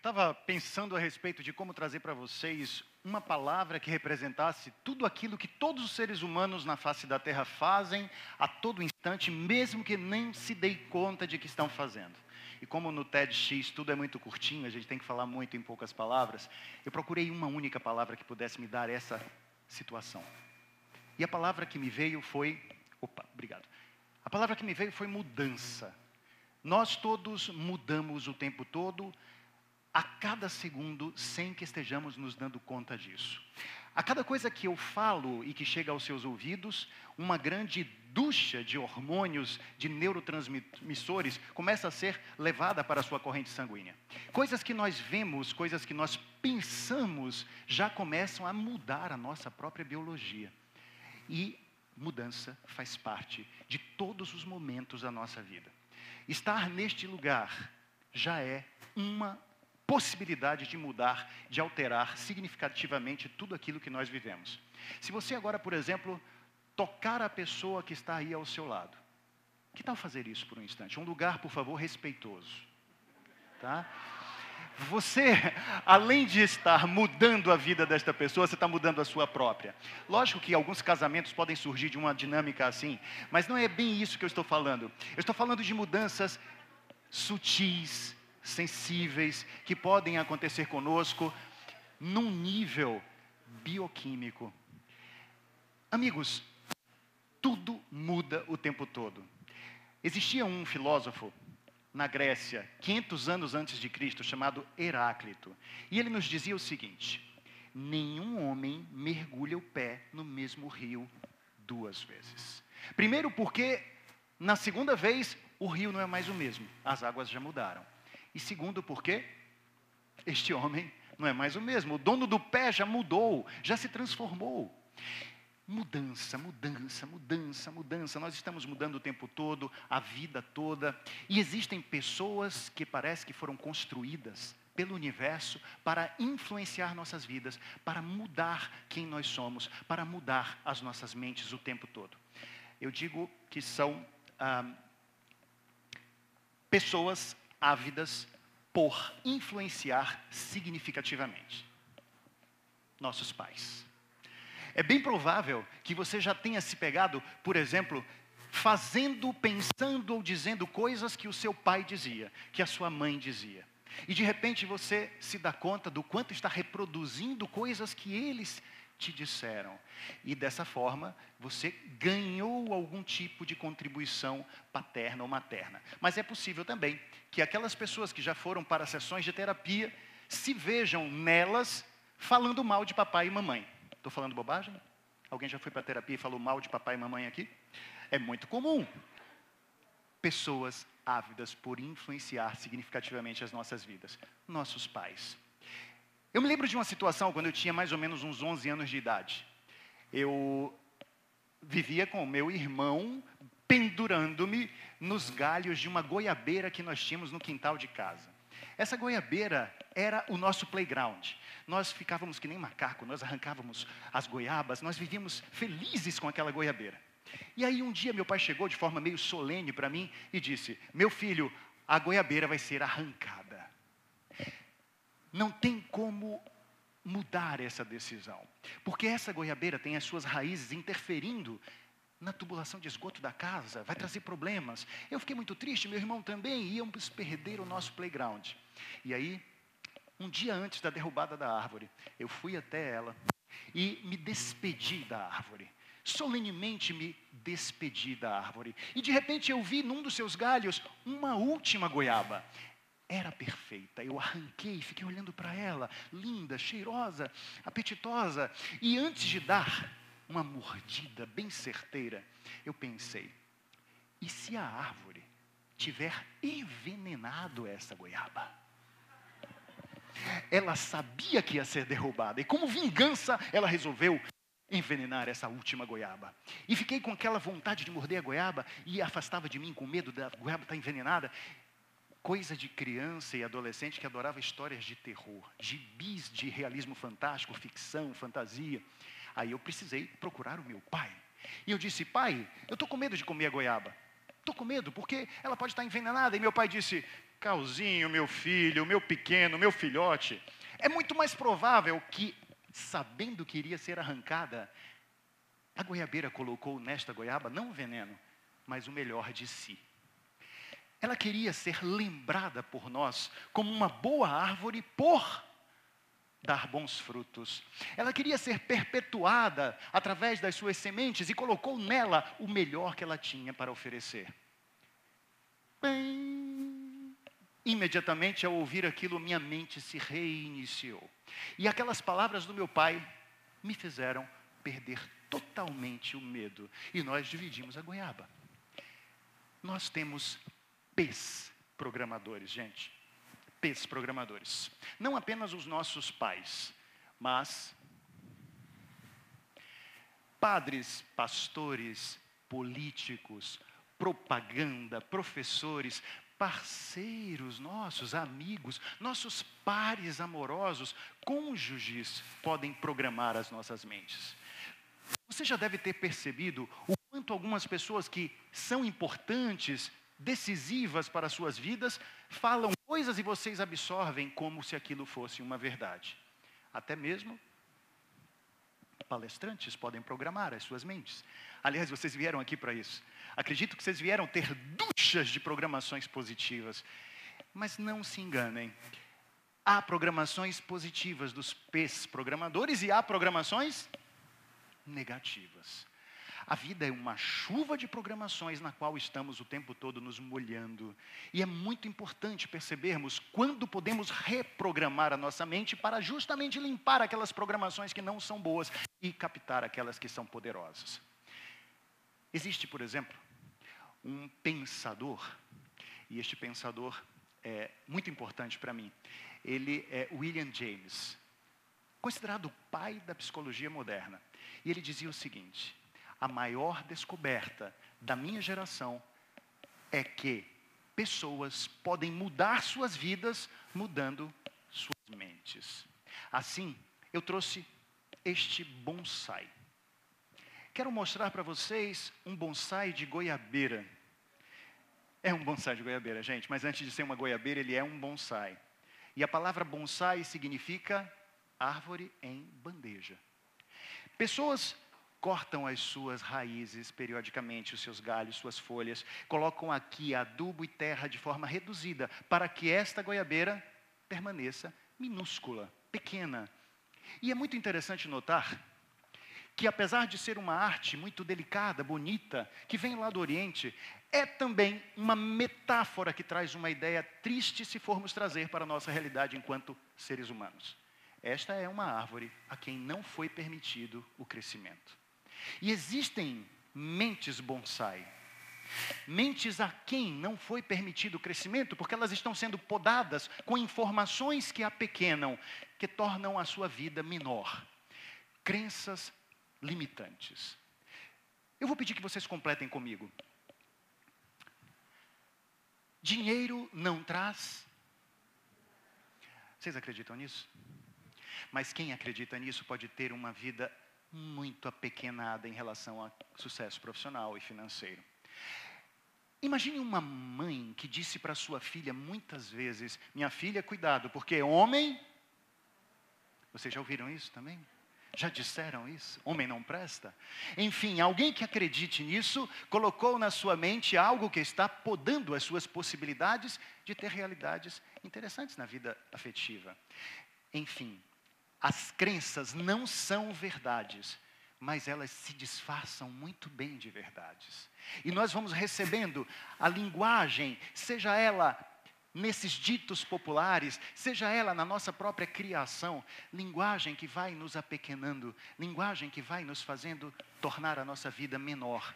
Estava pensando a respeito de como trazer para vocês uma palavra que representasse tudo aquilo que todos os seres humanos na face da Terra fazem a todo instante, mesmo que nem se deem conta de que estão fazendo. E como no TEDx tudo é muito curtinho, a gente tem que falar muito em poucas palavras, eu procurei uma única palavra que pudesse me dar essa situação. E a palavra que me veio foi. Opa, obrigado. A palavra que me veio foi mudança. Nós todos mudamos o tempo todo a cada segundo sem que estejamos nos dando conta disso. A cada coisa que eu falo e que chega aos seus ouvidos, uma grande ducha de hormônios, de neurotransmissores, começa a ser levada para a sua corrente sanguínea. Coisas que nós vemos, coisas que nós pensamos, já começam a mudar a nossa própria biologia. E mudança faz parte de todos os momentos da nossa vida. Estar neste lugar já é uma possibilidade de mudar, de alterar significativamente tudo aquilo que nós vivemos. Se você agora, por exemplo, tocar a pessoa que está aí ao seu lado, que tal fazer isso por um instante? Um lugar, por favor, respeitoso. Tá? Você, além de estar mudando a vida desta pessoa, você está mudando a sua própria. Lógico que alguns casamentos podem surgir de uma dinâmica assim, mas não é bem isso que eu estou falando. Eu estou falando de mudanças sutis, sensíveis que podem acontecer conosco num nível bioquímico. Amigos, tudo muda o tempo todo. Existia um filósofo na Grécia, 500 anos antes de Cristo, chamado Heráclito, e ele nos dizia o seguinte: nenhum homem mergulha o pé no mesmo rio duas vezes. Primeiro, porque na segunda vez o rio não é mais o mesmo, as águas já mudaram. E segundo, porque este homem não é mais o mesmo. O dono do pé já mudou, já se transformou. Mudança, mudança, mudança, mudança. Nós estamos mudando o tempo todo, a vida toda. E existem pessoas que parece que foram construídas pelo universo para influenciar nossas vidas, para mudar quem nós somos, para mudar as nossas mentes o tempo todo. Eu digo que são ah, pessoas ávidas por influenciar significativamente. Nossos pais. É bem provável que você já tenha se pegado, por exemplo, fazendo, pensando ou dizendo coisas que o seu pai dizia, que a sua mãe dizia. E de repente você se dá conta do quanto está reproduzindo coisas que eles te disseram. E dessa forma, você ganhou algum tipo de contribuição paterna ou materna. Mas é possível também que aquelas pessoas que já foram para sessões de terapia se vejam nelas falando mal de papai e mamãe. Estou falando bobagem? Alguém já foi para terapia e falou mal de papai e mamãe aqui? É muito comum. Pessoas ávidas por influenciar significativamente as nossas vidas. Nossos pais. Eu me lembro de uma situação quando eu tinha mais ou menos uns 11 anos de idade. Eu vivia com o meu irmão pendurando-me nos galhos de uma goiabeira que nós tínhamos no quintal de casa. Essa goiabeira era o nosso playground. Nós ficávamos que nem macaco, nós arrancávamos as goiabas, nós vivíamos felizes com aquela goiabeira. E aí um dia meu pai chegou de forma meio solene para mim e disse: Meu filho, a goiabeira vai ser arrancada não tem como mudar essa decisão. Porque essa goiabeira tem as suas raízes interferindo na tubulação de esgoto da casa, vai trazer problemas. Eu fiquei muito triste, meu irmão também, íamos perder o nosso playground. E aí, um dia antes da derrubada da árvore, eu fui até ela e me despedi da árvore. Solenemente me despedi da árvore. E de repente eu vi num dos seus galhos uma última goiaba era perfeita. Eu arranquei, fiquei olhando para ela, linda, cheirosa, apetitosa. E antes de dar uma mordida bem certeira, eu pensei: e se a árvore tiver envenenado essa goiaba? Ela sabia que ia ser derrubada, e como vingança, ela resolveu envenenar essa última goiaba. E fiquei com aquela vontade de morder a goiaba e afastava de mim com medo da goiaba estar envenenada coisa de criança e adolescente que adorava histórias de terror, gibis de realismo fantástico, ficção, fantasia. Aí eu precisei procurar o meu pai. E eu disse: Pai, eu estou com medo de comer a goiaba. Estou com medo, porque ela pode estar envenenada. E meu pai disse: Calzinho, meu filho, meu pequeno, meu filhote, é muito mais provável que, sabendo que iria ser arrancada, a goiabeira colocou nesta goiaba não o veneno, mas o melhor de si. Ela queria ser lembrada por nós como uma boa árvore por dar bons frutos. Ela queria ser perpetuada através das suas sementes e colocou nela o melhor que ela tinha para oferecer. Bem, imediatamente ao ouvir aquilo, minha mente se reiniciou. E aquelas palavras do meu pai me fizeram perder totalmente o medo. E nós dividimos a goiaba. Nós temos P's programadores, gente. P's programadores. Não apenas os nossos pais, mas padres, pastores, políticos, propaganda, professores, parceiros nossos, amigos, nossos pares amorosos, cônjuges podem programar as nossas mentes. Você já deve ter percebido o quanto algumas pessoas que são importantes decisivas para as suas vidas, falam coisas e vocês absorvem como se aquilo fosse uma verdade. Até mesmo palestrantes podem programar as suas mentes. Aliás, vocês vieram aqui para isso. Acredito que vocês vieram ter duchas de programações positivas. Mas não se enganem. Há programações positivas dos P's programadores e há programações negativas. A vida é uma chuva de programações na qual estamos o tempo todo nos molhando. E é muito importante percebermos quando podemos reprogramar a nossa mente para justamente limpar aquelas programações que não são boas e captar aquelas que são poderosas. Existe, por exemplo, um pensador, e este pensador é muito importante para mim. Ele é William James, considerado o pai da psicologia moderna. E ele dizia o seguinte: a maior descoberta da minha geração é que pessoas podem mudar suas vidas mudando suas mentes. Assim, eu trouxe este bonsai. Quero mostrar para vocês um bonsai de goiabeira. É um bonsai de goiabeira, gente, mas antes de ser uma goiabeira, ele é um bonsai. E a palavra bonsai significa árvore em bandeja. Pessoas cortam as suas raízes periodicamente, os seus galhos, suas folhas, colocam aqui adubo e terra de forma reduzida, para que esta goiabeira permaneça minúscula, pequena. E é muito interessante notar que, apesar de ser uma arte muito delicada, bonita, que vem lá do Oriente, é também uma metáfora que traz uma ideia triste se formos trazer para a nossa realidade enquanto seres humanos. Esta é uma árvore a quem não foi permitido o crescimento. E existem mentes bonsai. Mentes a quem não foi permitido o crescimento, porque elas estão sendo podadas com informações que a pequenam, que tornam a sua vida menor. Crenças limitantes. Eu vou pedir que vocês completem comigo. Dinheiro não traz. Vocês acreditam nisso? Mas quem acredita nisso pode ter uma vida muito apequenada em relação a sucesso profissional e financeiro. Imagine uma mãe que disse para sua filha muitas vezes: Minha filha, cuidado, porque homem. Vocês já ouviram isso também? Já disseram isso? Homem não presta? Enfim, alguém que acredite nisso colocou na sua mente algo que está podando as suas possibilidades de ter realidades interessantes na vida afetiva. Enfim, as crenças não são verdades, mas elas se disfarçam muito bem de verdades. E nós vamos recebendo a linguagem, seja ela nesses ditos populares, seja ela na nossa própria criação, linguagem que vai nos apequenando, linguagem que vai nos fazendo tornar a nossa vida menor.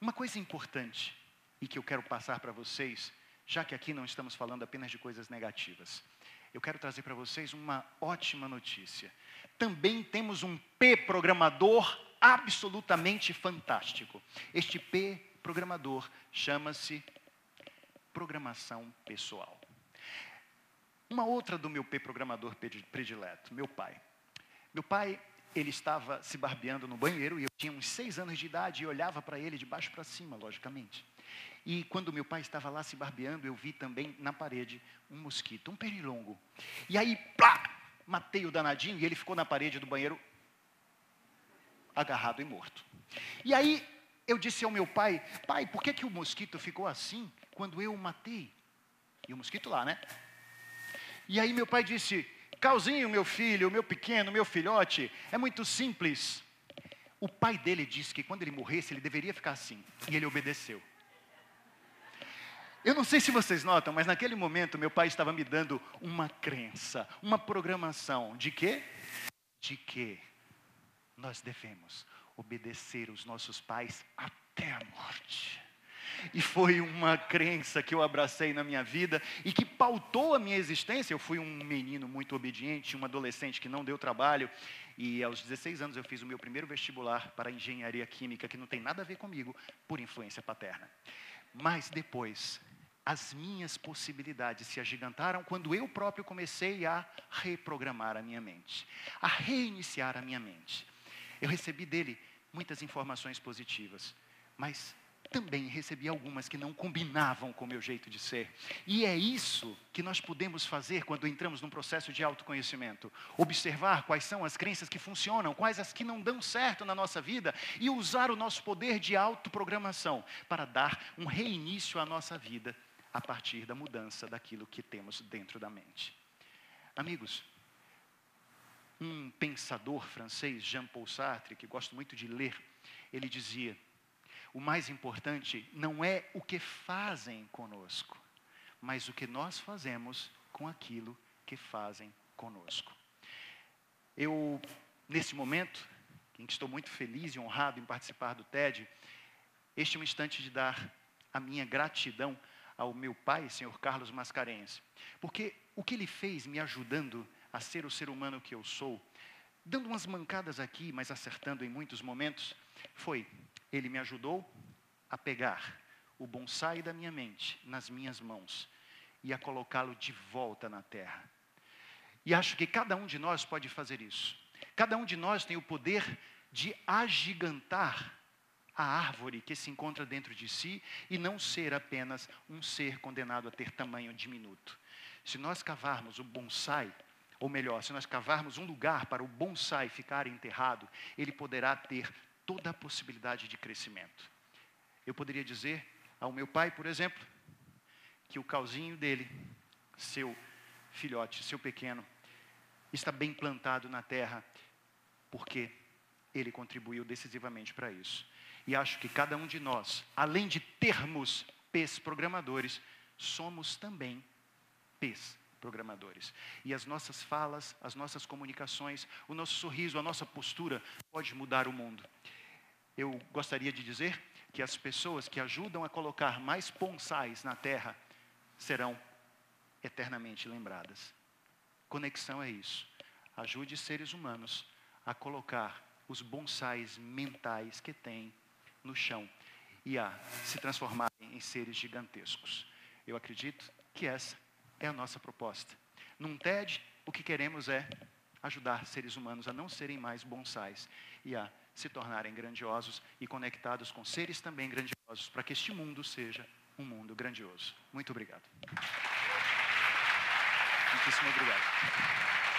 Uma coisa importante e que eu quero passar para vocês, já que aqui não estamos falando apenas de coisas negativas eu quero trazer para vocês uma ótima notícia. Também temos um P programador absolutamente fantástico. Este P programador chama-se programação pessoal. Uma outra do meu P programador predileto, meu pai. Meu pai, ele estava se barbeando no banheiro e eu tinha uns seis anos de idade e olhava para ele de baixo para cima, logicamente. E quando meu pai estava lá se barbeando, eu vi também na parede um mosquito, um pernilongo. E aí, plá, matei o danadinho e ele ficou na parede do banheiro agarrado e morto. E aí eu disse ao meu pai, pai, por que, que o mosquito ficou assim quando eu o matei? E o mosquito lá, né? E aí meu pai disse, Calzinho, meu filho, meu pequeno, meu filhote, é muito simples. O pai dele disse que quando ele morresse, ele deveria ficar assim. E ele obedeceu. Eu não sei se vocês notam, mas naquele momento meu pai estava me dando uma crença, uma programação de quê? De que nós devemos obedecer os nossos pais até a morte. E foi uma crença que eu abracei na minha vida e que pautou a minha existência. Eu fui um menino muito obediente, um adolescente que não deu trabalho. E aos 16 anos eu fiz o meu primeiro vestibular para engenharia química, que não tem nada a ver comigo, por influência paterna. Mas depois, as minhas possibilidades se agigantaram quando eu próprio comecei a reprogramar a minha mente, a reiniciar a minha mente. Eu recebi dele muitas informações positivas, mas também recebi algumas que não combinavam com o meu jeito de ser. E é isso que nós podemos fazer quando entramos num processo de autoconhecimento. Observar quais são as crenças que funcionam, quais as que não dão certo na nossa vida e usar o nosso poder de autoprogramação para dar um reinício à nossa vida a partir da mudança daquilo que temos dentro da mente. Amigos, um pensador francês, Jean-Paul Sartre, que gosto muito de ler, ele dizia: o mais importante não é o que fazem conosco, mas o que nós fazemos com aquilo que fazem conosco. Eu, nesse momento, em que estou muito feliz e honrado em participar do TED, este é um instante de dar a minha gratidão ao meu pai, senhor Carlos Mascarenhas, porque o que ele fez me ajudando a ser o ser humano que eu sou, dando umas mancadas aqui, mas acertando em muitos momentos, foi ele me ajudou a pegar o bonsai da minha mente nas minhas mãos e a colocá-lo de volta na terra. E acho que cada um de nós pode fazer isso. Cada um de nós tem o poder de agigantar a árvore que se encontra dentro de si e não ser apenas um ser condenado a ter tamanho diminuto. Se nós cavarmos o bonsai, ou melhor, se nós cavarmos um lugar para o bonsai ficar enterrado, ele poderá ter toda a possibilidade de crescimento. Eu poderia dizer ao meu pai, por exemplo, que o calzinho dele, seu filhote, seu pequeno, está bem plantado na terra, porque ele contribuiu decisivamente para isso. E acho que cada um de nós, além de termos P's programadores, somos também P's programadores. E as nossas falas, as nossas comunicações, o nosso sorriso, a nossa postura pode mudar o mundo eu gostaria de dizer que as pessoas que ajudam a colocar mais bonsais na terra serão eternamente lembradas. Conexão é isso. Ajude seres humanos a colocar os bonsais mentais que têm no chão e a se transformarem em seres gigantescos. Eu acredito que essa é a nossa proposta. Num TED, o que queremos é ajudar seres humanos a não serem mais bonsais e a se tornarem grandiosos e conectados com seres também grandiosos, para que este mundo seja um mundo grandioso. Muito obrigado. Muitíssimo obrigado.